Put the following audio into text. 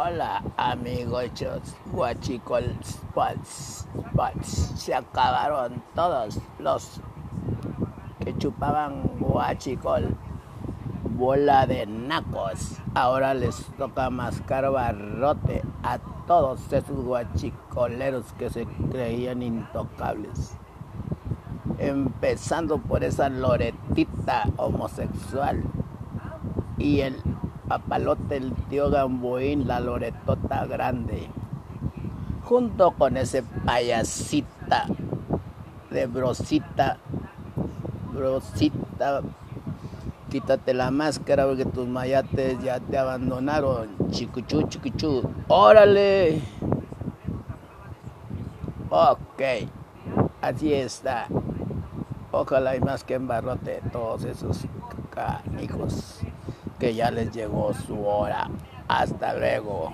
Hola amigos guachicol spots, spots. Se acabaron todos los que chupaban guachicol. Bola de nacos. Ahora les toca mascar barrote a todos esos guachicoleros que se creían intocables. Empezando por esa loretita homosexual y el papalote, el tío Gamboín, la loretota grande, junto con ese payasita de brosita, brosita, quítate la máscara porque tus mayates ya te abandonaron, chicuchú, chicuchú, órale. Ok, así está. Ojalá y más que embarrote todos esos canijos que ya les llegó su hora. Hasta luego.